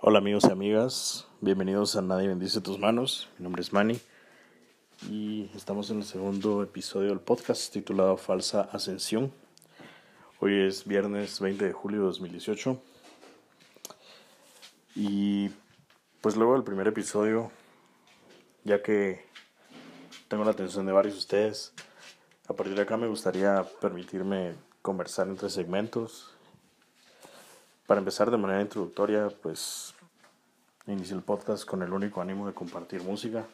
Hola amigos y amigas, bienvenidos a Nadie bendice tus manos. Mi nombre es Manny y estamos en el segundo episodio del podcast titulado Falsa Ascensión. Hoy es viernes 20 de julio de 2018 y pues luego del primer episodio, ya que tengo la atención de varios de ustedes, a partir de acá me gustaría permitirme conversar entre segmentos para empezar de manera introductoria, pues inicié el podcast con el único ánimo de compartir música,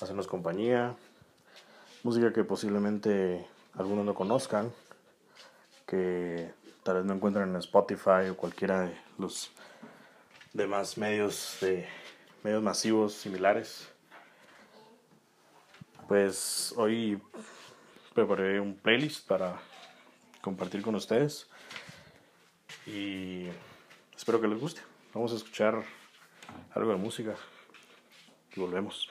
hacernos compañía, música que posiblemente algunos no conozcan, que tal vez no encuentren en Spotify o cualquiera de los demás medios de medios masivos similares. Pues hoy preparé un playlist para compartir con ustedes y espero que les guste. Vamos a escuchar algo de música y volvemos.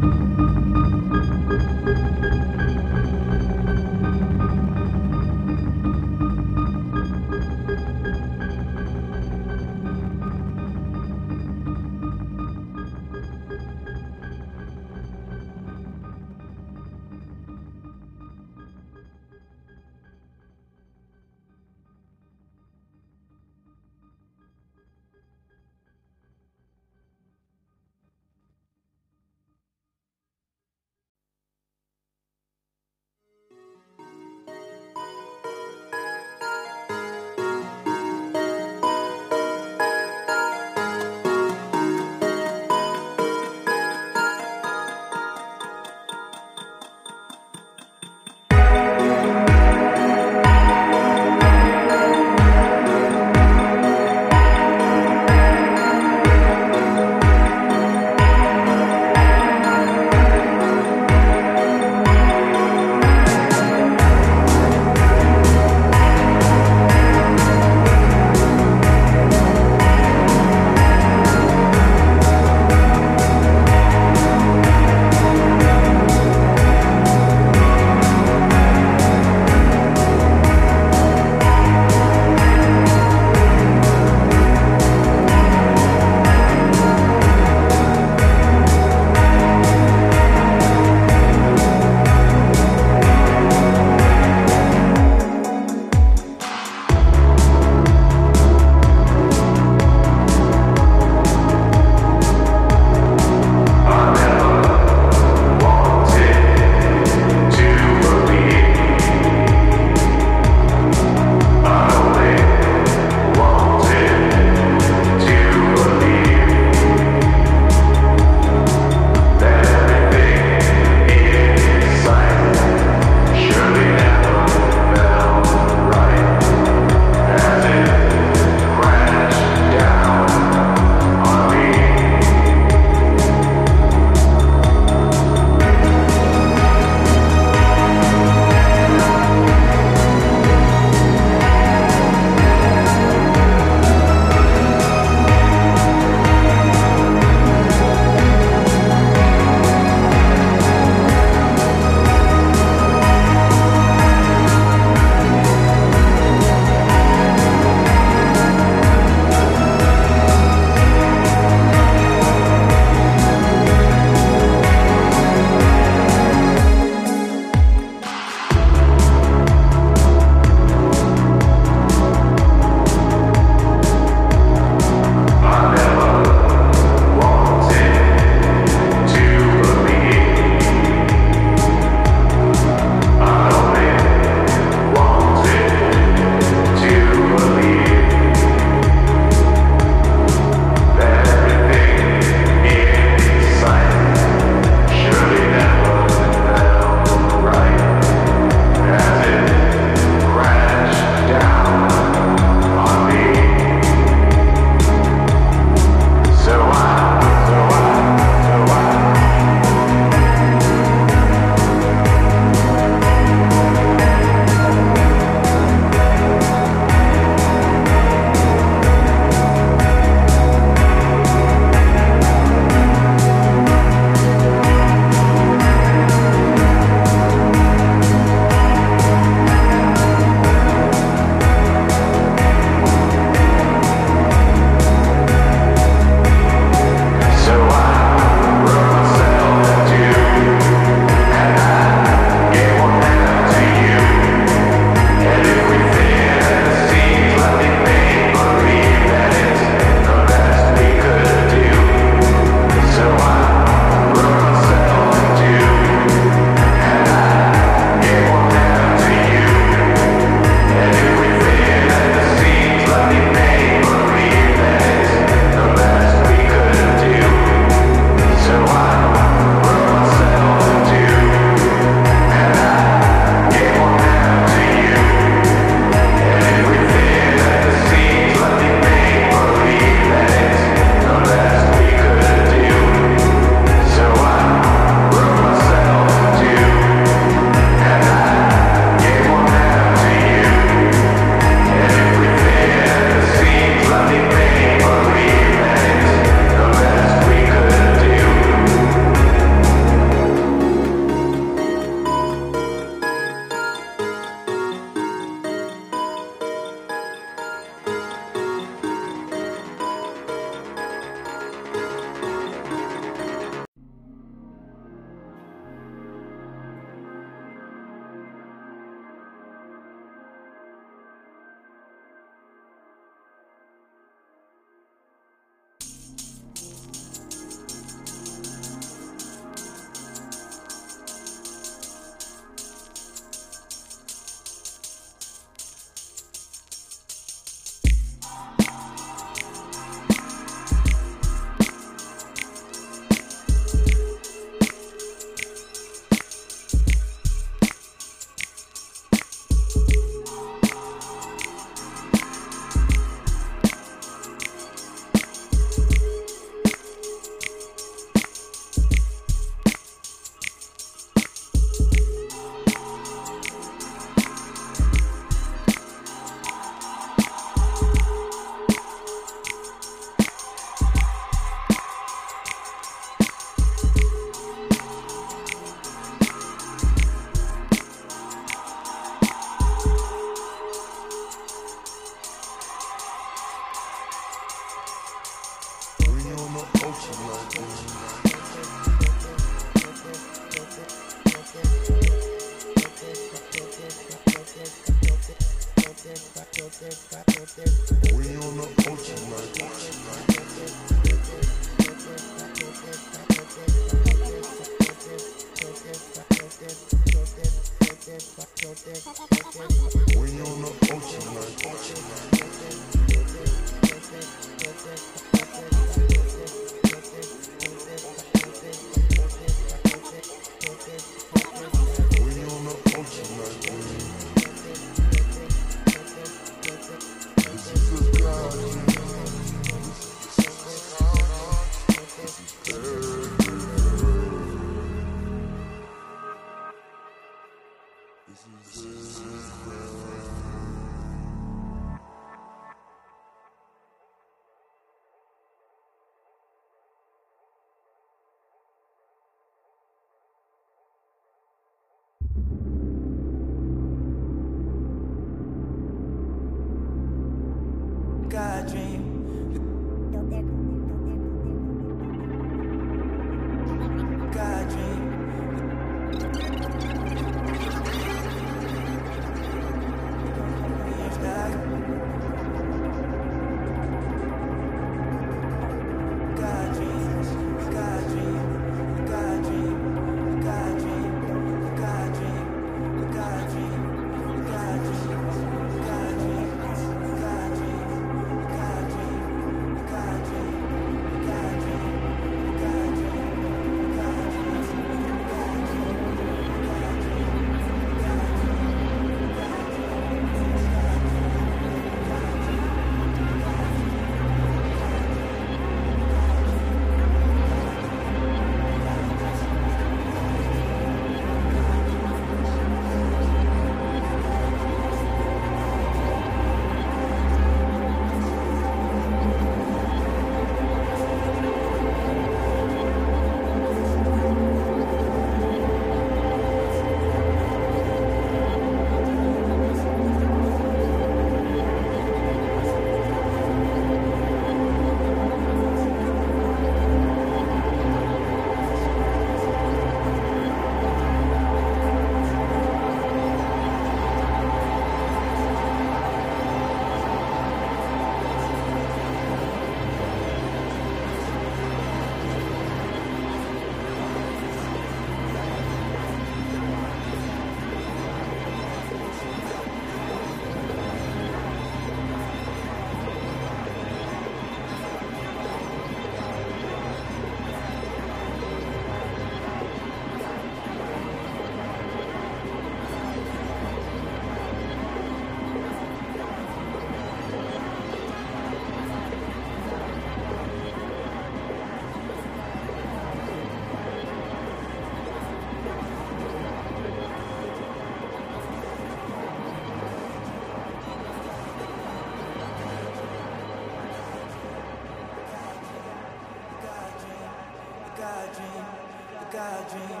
Dream,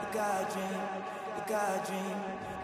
the God dream, the God dream.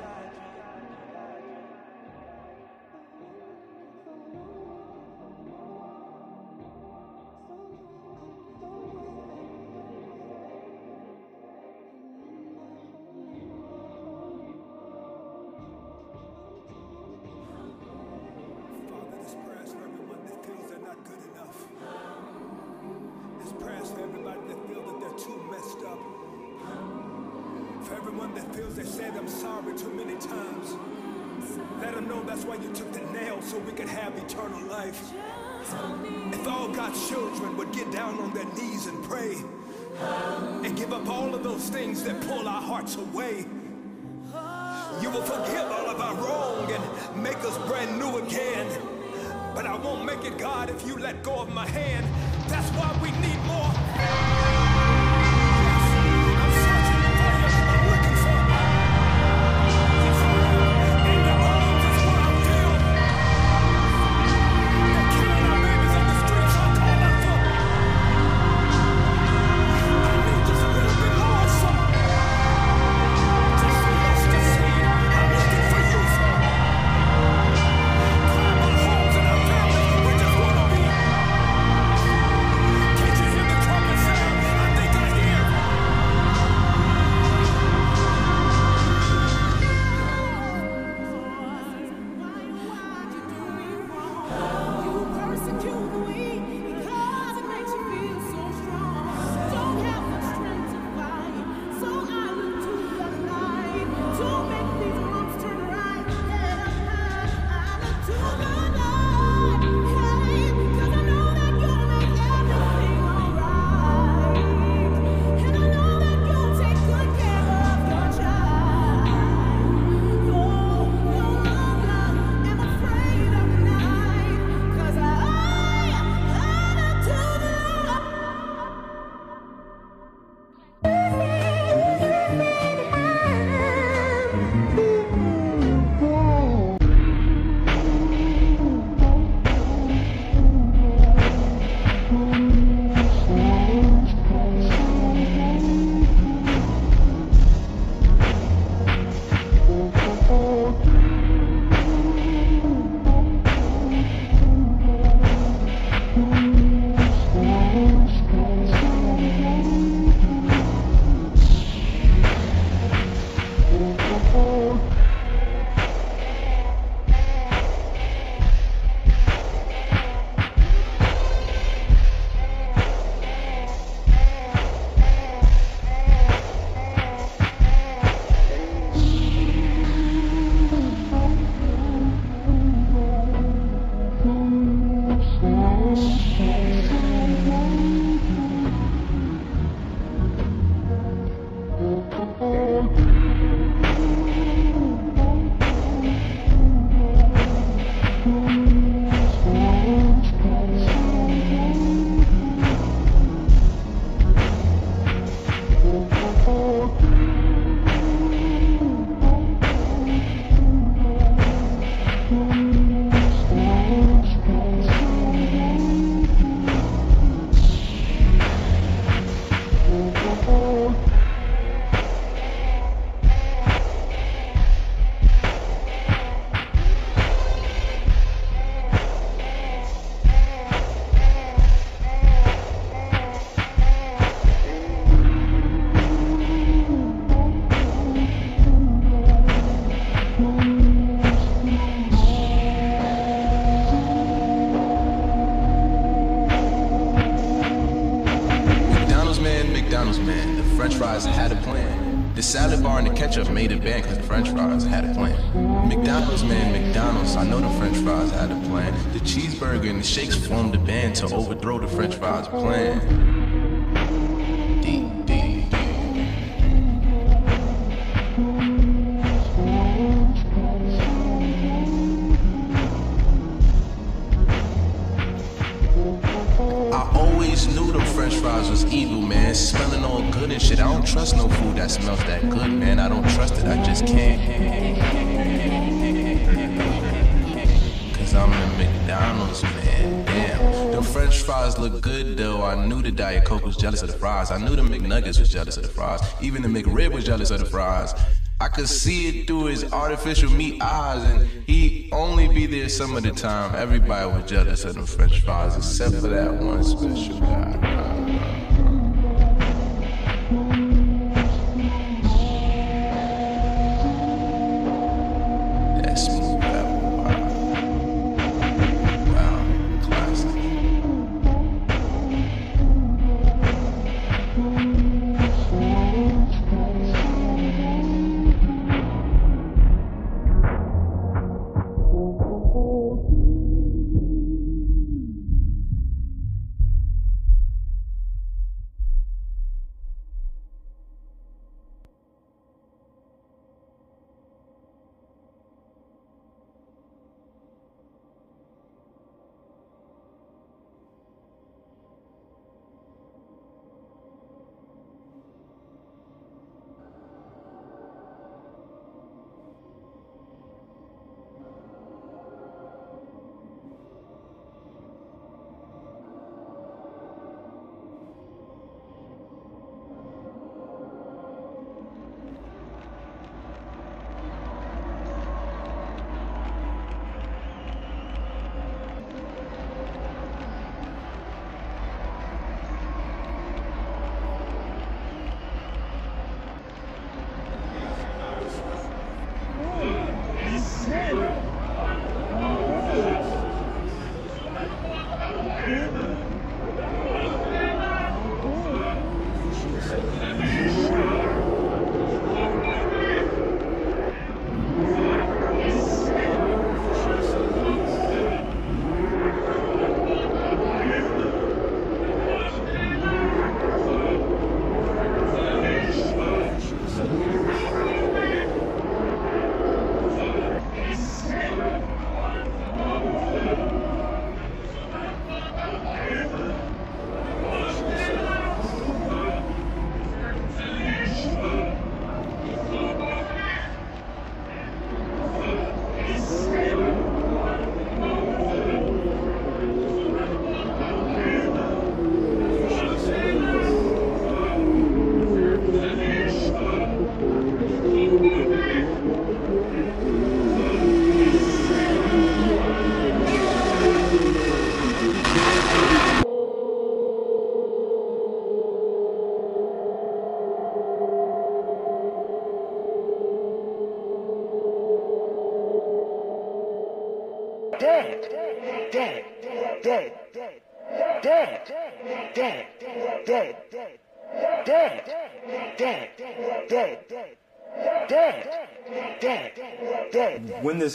Jealous of the fries. Even the McRib was jealous of the fries. I could see it through his artificial meat eyes, and he only be there some of the time. Everybody was jealous of the French fries, except for that one special guy.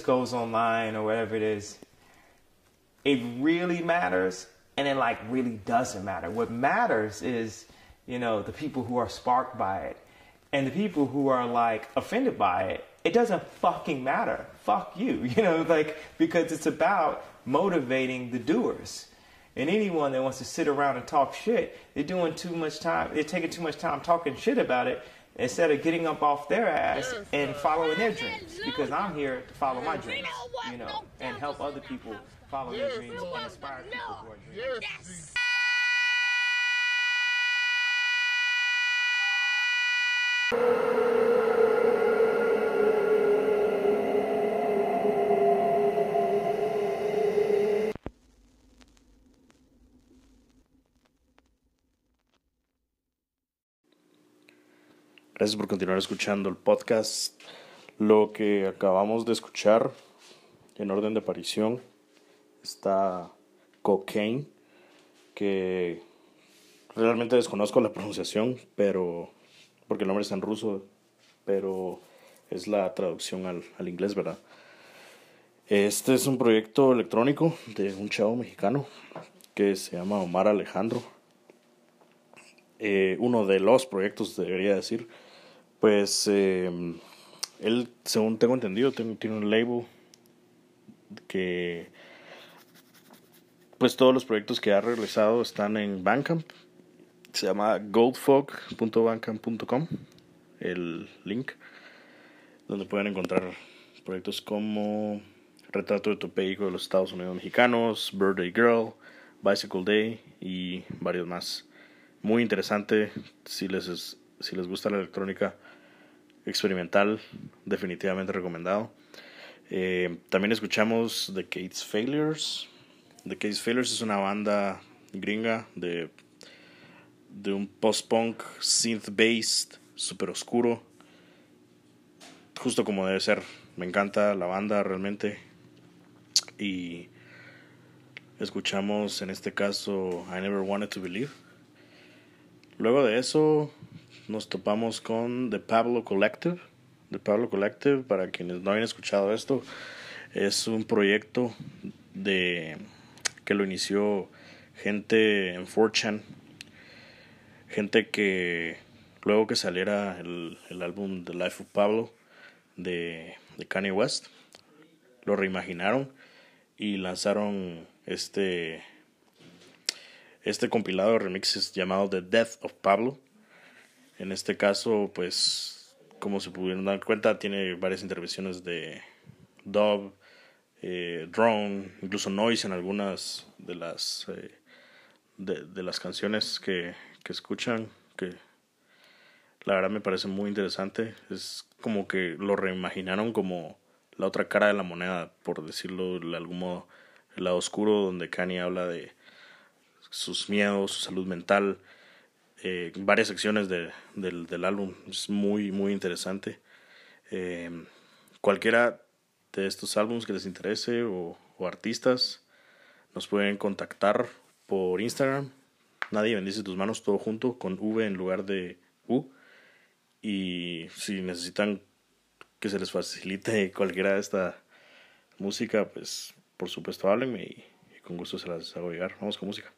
This goes online or whatever it is, it really matters and it like really doesn't matter. What matters is, you know, the people who are sparked by it and the people who are like offended by it. It doesn't fucking matter. Fuck you, you know, like because it's about motivating the doers. And anyone that wants to sit around and talk shit, they're doing too much time. They're taking too much time talking shit about it instead of getting up off their ass and following their dreams. Because I'm here to follow my dreams, you know, and help other people follow their dreams and inspire people who are dreamers. Gracias por continuar escuchando el podcast. Lo que acabamos de escuchar en orden de aparición está Cocaine, que realmente desconozco la pronunciación, pero porque el nombre está en ruso, pero es la traducción al, al inglés, ¿verdad? Este es un proyecto electrónico de un chavo mexicano que se llama Omar Alejandro. Eh, uno de los proyectos, debería decir. Pues eh, él, según tengo entendido, tiene, tiene un label que pues todos los proyectos que ha realizado están en Bandcamp. Se llama goldfog.bandcamp.com el link donde pueden encontrar proyectos como Retrato de tu de los Estados Unidos Mexicanos, Birthday Girl, Bicycle Day y varios más. Muy interesante si les, si les gusta la electrónica experimental, definitivamente recomendado. Eh, también escuchamos The Kate's Failures. The Kate's Failures es una banda gringa de, de un post-punk synth-based, super oscuro, justo como debe ser. Me encanta la banda realmente. Y escuchamos en este caso I Never Wanted to Believe. Luego de eso nos topamos con The Pablo Collective. The Pablo Collective, para quienes no hayan escuchado esto, es un proyecto de que lo inició gente en 4chan, gente que luego que saliera el, el álbum The Life of Pablo de, de Kanye West, lo reimaginaron y lanzaron este este compilado de remixes llamado The Death of Pablo. En este caso, pues, como se pudieron dar cuenta, tiene varias intervenciones de dub, eh, drone, incluso noise en algunas de las eh, de, de, las canciones que, que escuchan, que la verdad me parece muy interesante. Es como que lo reimaginaron como la otra cara de la moneda, por decirlo de algún modo, el lado oscuro donde Kanye habla de sus miedos, su salud mental, eh, varias secciones de, del, del, álbum. Es muy, muy interesante. Eh, cualquiera de estos álbumes que les interese o, o, artistas nos pueden contactar por Instagram. Nadie bendice tus manos todo junto con V en lugar de U. Y si necesitan que se les facilite cualquiera de esta música, pues por supuesto háblenme y, y con gusto se las hago llegar. Vamos con música.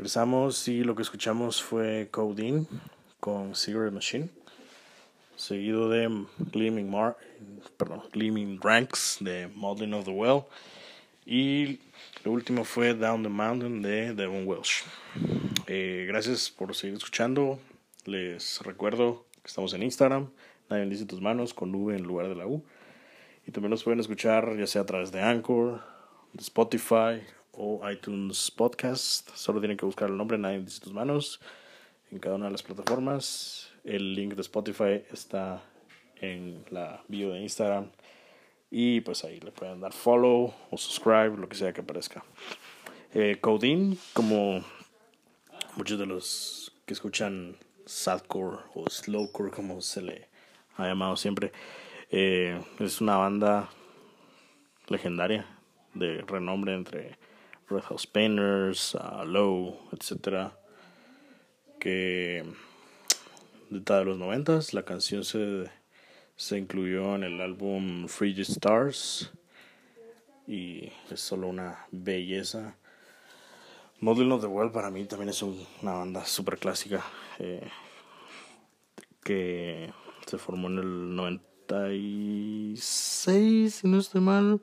Regresamos y lo que escuchamos fue Codeine con Cigarette Machine, seguido de Gleaming, Mar perdón, Gleaming Ranks de Modeling of the Well y lo último fue Down the Mountain de Devon Welsh. Eh, gracias por seguir escuchando. Les recuerdo que estamos en Instagram, Nadie dice tus manos con V en lugar de la U. Y también nos pueden escuchar ya sea a través de Anchor, de Spotify o iTunes Podcast. Solo tienen que buscar el nombre Nadie dice tus manos en cada una de las plataformas. El link de Spotify está en la bio de Instagram. Y pues ahí le pueden dar follow o subscribe, lo que sea que aparezca. Eh, como muchos de los que escuchan sadcore o slowcore, como se le ha llamado siempre, eh, es una banda legendaria de renombre entre Red House Painters, uh, Low, etcétera, que de los noventas la canción se, se incluyó en el álbum Frigid Stars y es solo una belleza. Model of the World para mí también es un- una banda super clásica eh, que se formó en el 96, si no estoy mal.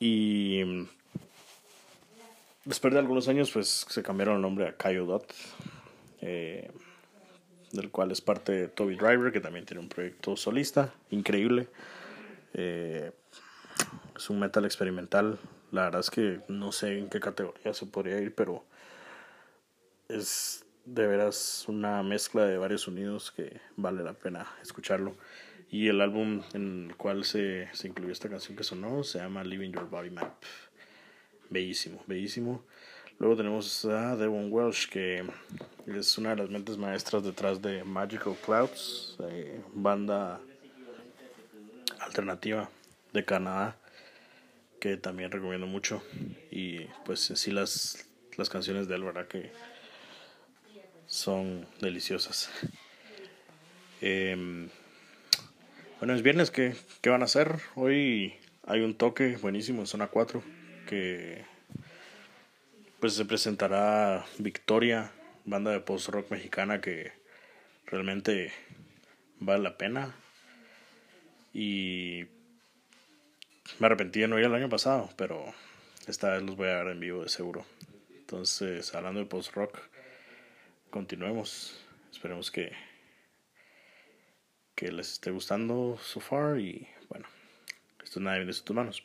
Y después de algunos años, pues se cambiaron el nombre a Kaio Dot, eh, del cual es parte Toby Driver, que también tiene un proyecto solista increíble. Eh, es un metal experimental. La verdad es que no sé en qué categoría se podría ir, pero es de veras una mezcla de varios sonidos que vale la pena escucharlo. Y el álbum en el cual se, se incluyó esta canción que sonó se llama Living Your Body Map. Bellísimo, bellísimo. Luego tenemos a Devon Welsh, que es una de las mentes maestras detrás de Magical Clouds, eh, banda alternativa de Canadá, que también recomiendo mucho. Y pues en sí las, las canciones de él, ¿verdad? Que son deliciosas. Em, bueno, es viernes, ¿qué, ¿qué van a hacer? Hoy hay un toque buenísimo en zona 4 que pues se presentará Victoria, banda de post rock mexicana que realmente vale la pena. Y me arrepentí de no ir el año pasado, pero esta vez los voy a ver en vivo de seguro. Entonces, hablando de post-rock, continuemos. Esperemos que, que les esté gustando so far y bueno, esto nada viene de tus manos.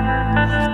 Thank you.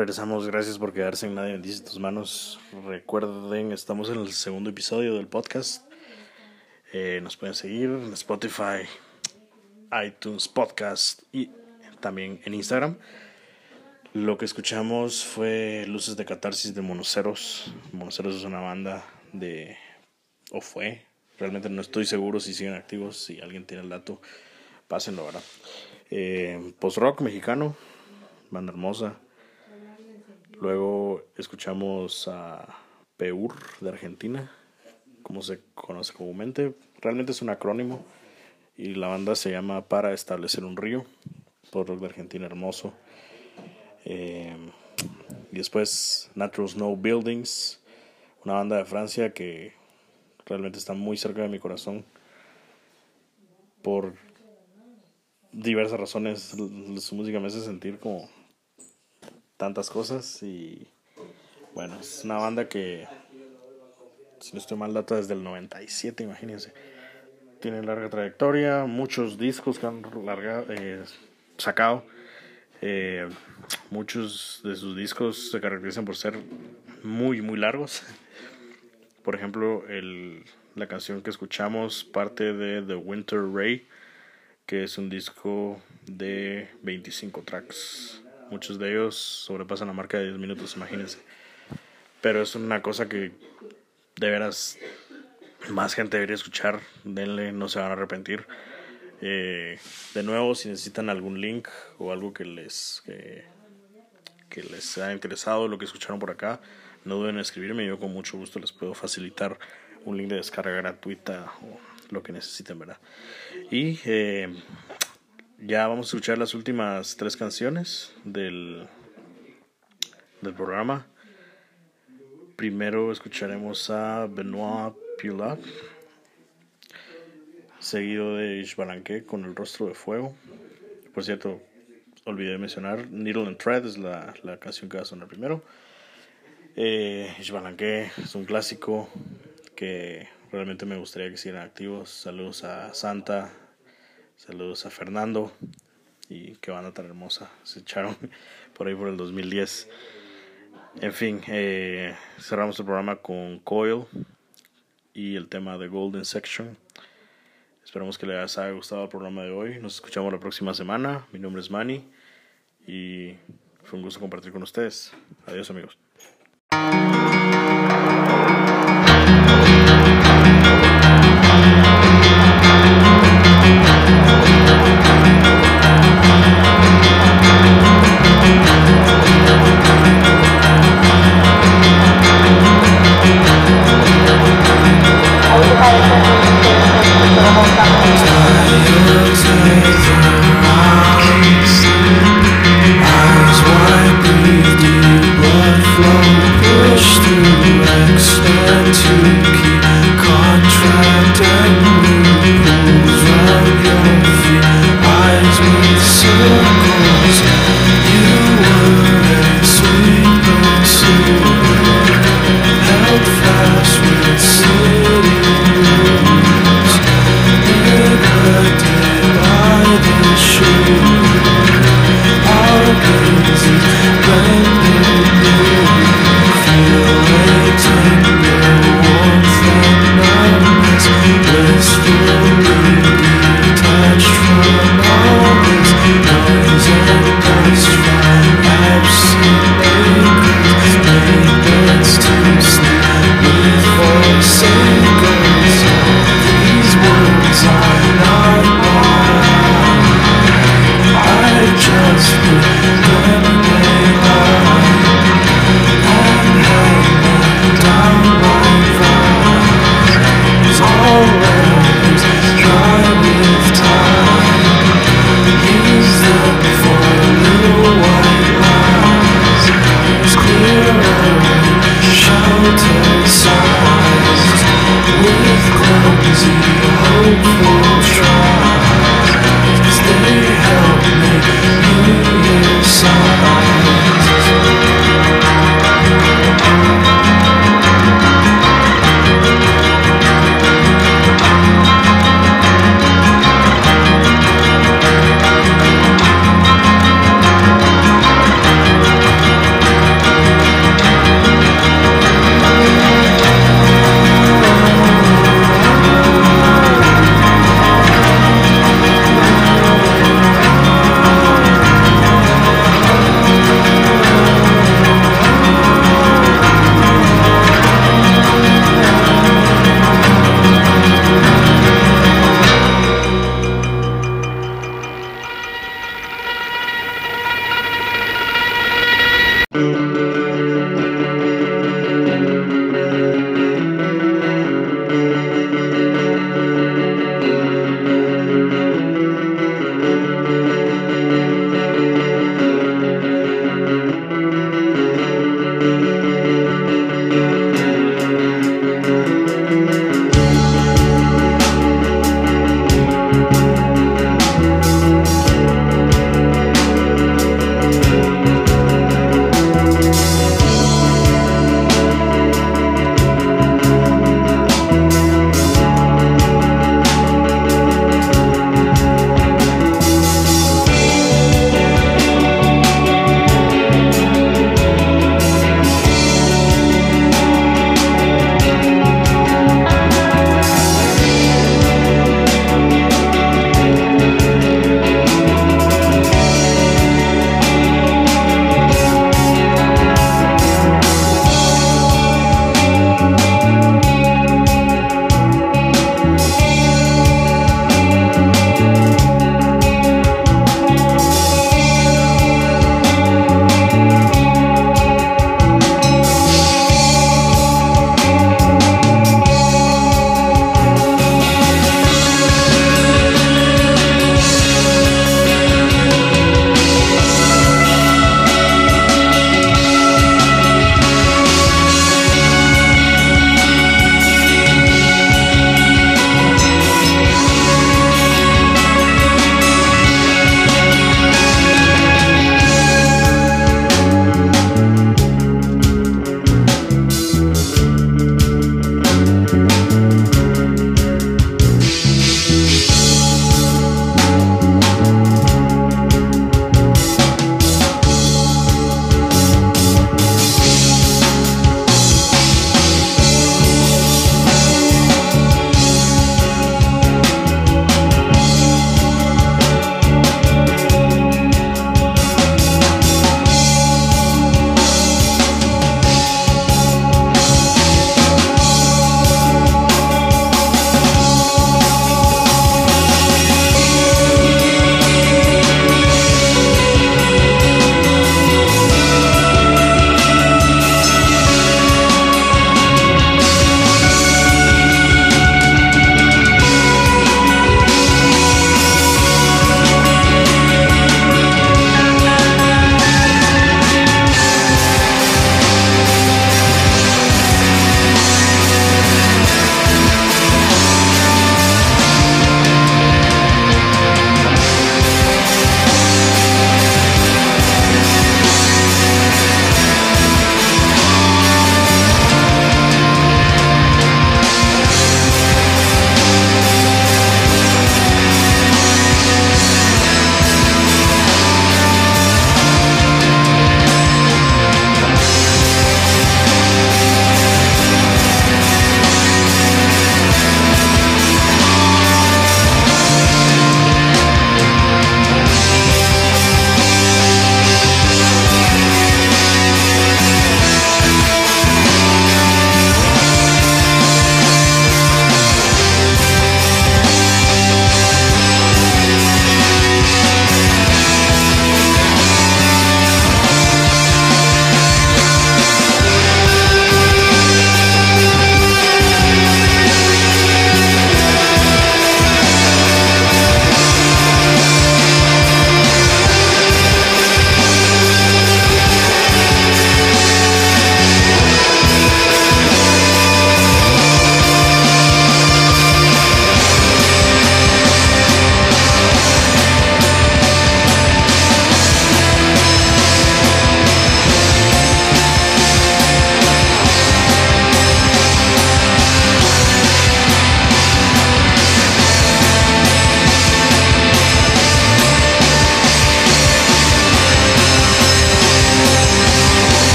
Regresamos, gracias por quedarse en Nadie bendice tus manos. Recuerden, estamos en el segundo episodio del podcast. Eh, nos pueden seguir en Spotify, iTunes Podcast y también en Instagram. Lo que escuchamos fue Luces de Catarsis de Monoceros. Monoceros es una banda de... o fue. Realmente no estoy seguro si siguen activos. Si alguien tiene el dato, pásenlo, ¿verdad? Eh, Post rock mexicano, banda hermosa. Luego escuchamos a PEUR de Argentina, como se conoce comúnmente. Realmente es un acrónimo y la banda se llama Para Establecer un Río, por rock de Argentina hermoso. Eh, y después Natural Snow Buildings, una banda de Francia que realmente está muy cerca de mi corazón por diversas razones. Su música me hace sentir como tantas cosas y bueno, es una banda que si no estoy mal data desde el 97, imagínense. Tiene larga trayectoria, muchos discos que han eh, sacado. Eh, muchos de sus discos se caracterizan por ser muy, muy largos. Por ejemplo, el, la canción que escuchamos parte de The Winter Ray, que es un disco de 25 tracks. Muchos de ellos sobrepasan la marca de 10 minutos, imagínense. Pero es una cosa que de veras más gente debería escuchar. Denle, no se van a arrepentir. Eh, de nuevo, si necesitan algún link o algo que les, que, que les haya interesado lo que escucharon por acá, no deben escribirme. Yo con mucho gusto les puedo facilitar un link de descarga gratuita o lo que necesiten, ¿verdad? Y eh, ya vamos a escuchar las últimas tres canciones del, del programa. Primero escucharemos a Benoit Piolat, seguido de Ishbalanque con el rostro de fuego. Por cierto, olvidé mencionar, Needle and Thread es la, la canción que va a sonar primero. Eh, es un clásico que realmente me gustaría que siguieran activos. Saludos a Santa, saludos a Fernando y qué banda tan hermosa se echaron por ahí por el 2010. En fin, eh, cerramos el programa con Coil y el tema de Golden Section. Esperamos que les haya gustado el programa de hoy. Nos escuchamos la próxima semana. Mi nombre es Manny y fue un gusto compartir con ustedes. Adiós amigos.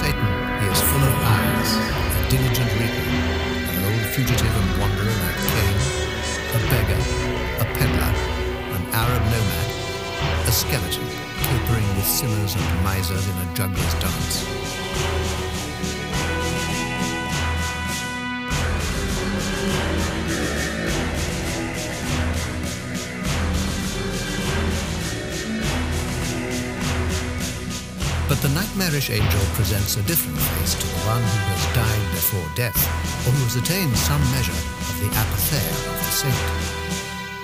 Satan, he is full of eyes, a diligent reaper, an old fugitive and wanderer like Cain, a beggar, a peddler, an Arab nomad, a skeleton capering with sinners and misers in a juggler's dance. The angel presents a different face to the one who has died before death, or who has attained some measure of the apatheia of the saint.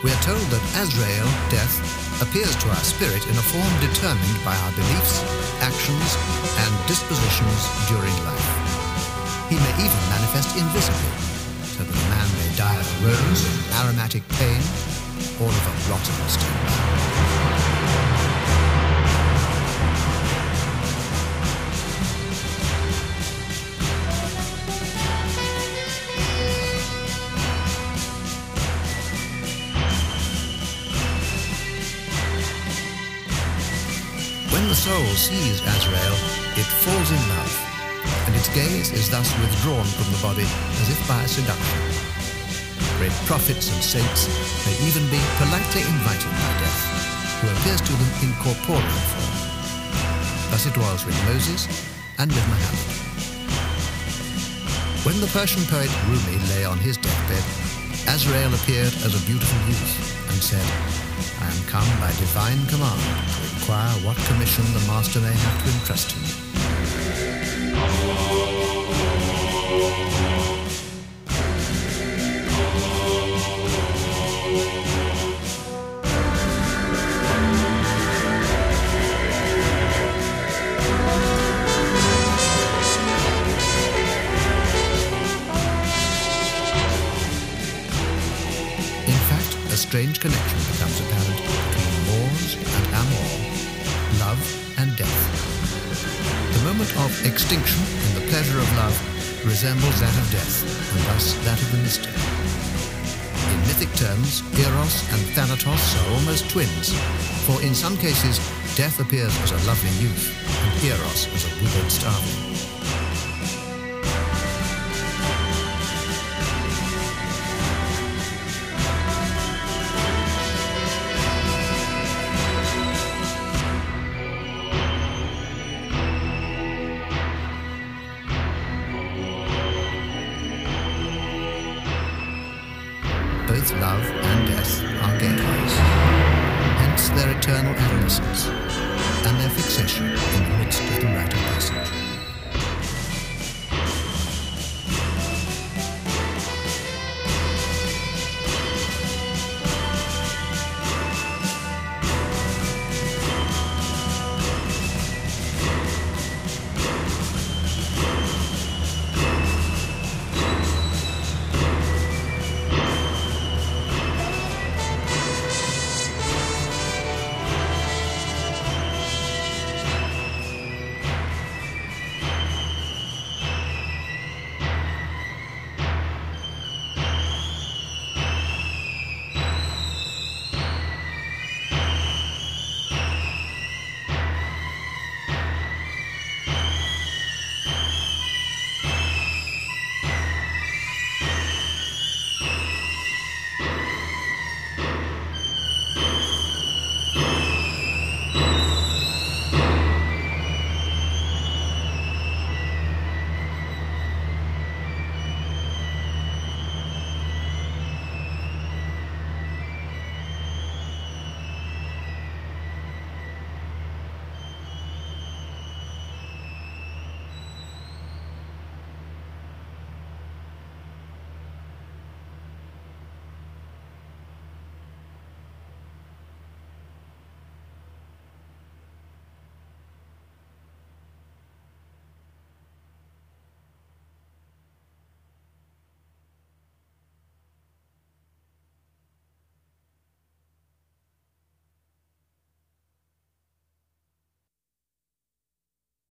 We are told that Azrael, death, appears to our spirit in a form determined by our beliefs, actions, and dispositions during life. He may even manifest invisibly, so that a man may die of a rose, aromatic pain, or of a rotten soul sees Azrael, it falls in love, and its gaze is thus withdrawn from the body as if by a seduction. Great prophets and saints may even be politely invited by death, who appears to them in corporeal form. Thus it was with Moses and with Muhammad. When the Persian poet Rumi lay on his deathbed, Azrael appeared as a beautiful youth and said, I am come by divine command inquire what commission the master may have to entrust to of extinction in the pleasure of love resembles that of death, and thus that of the mystic. In mythic terms, Eros and Thanatos are almost twins, for in some cases, death appears as a lovely youth, and Eros as a withered starveling.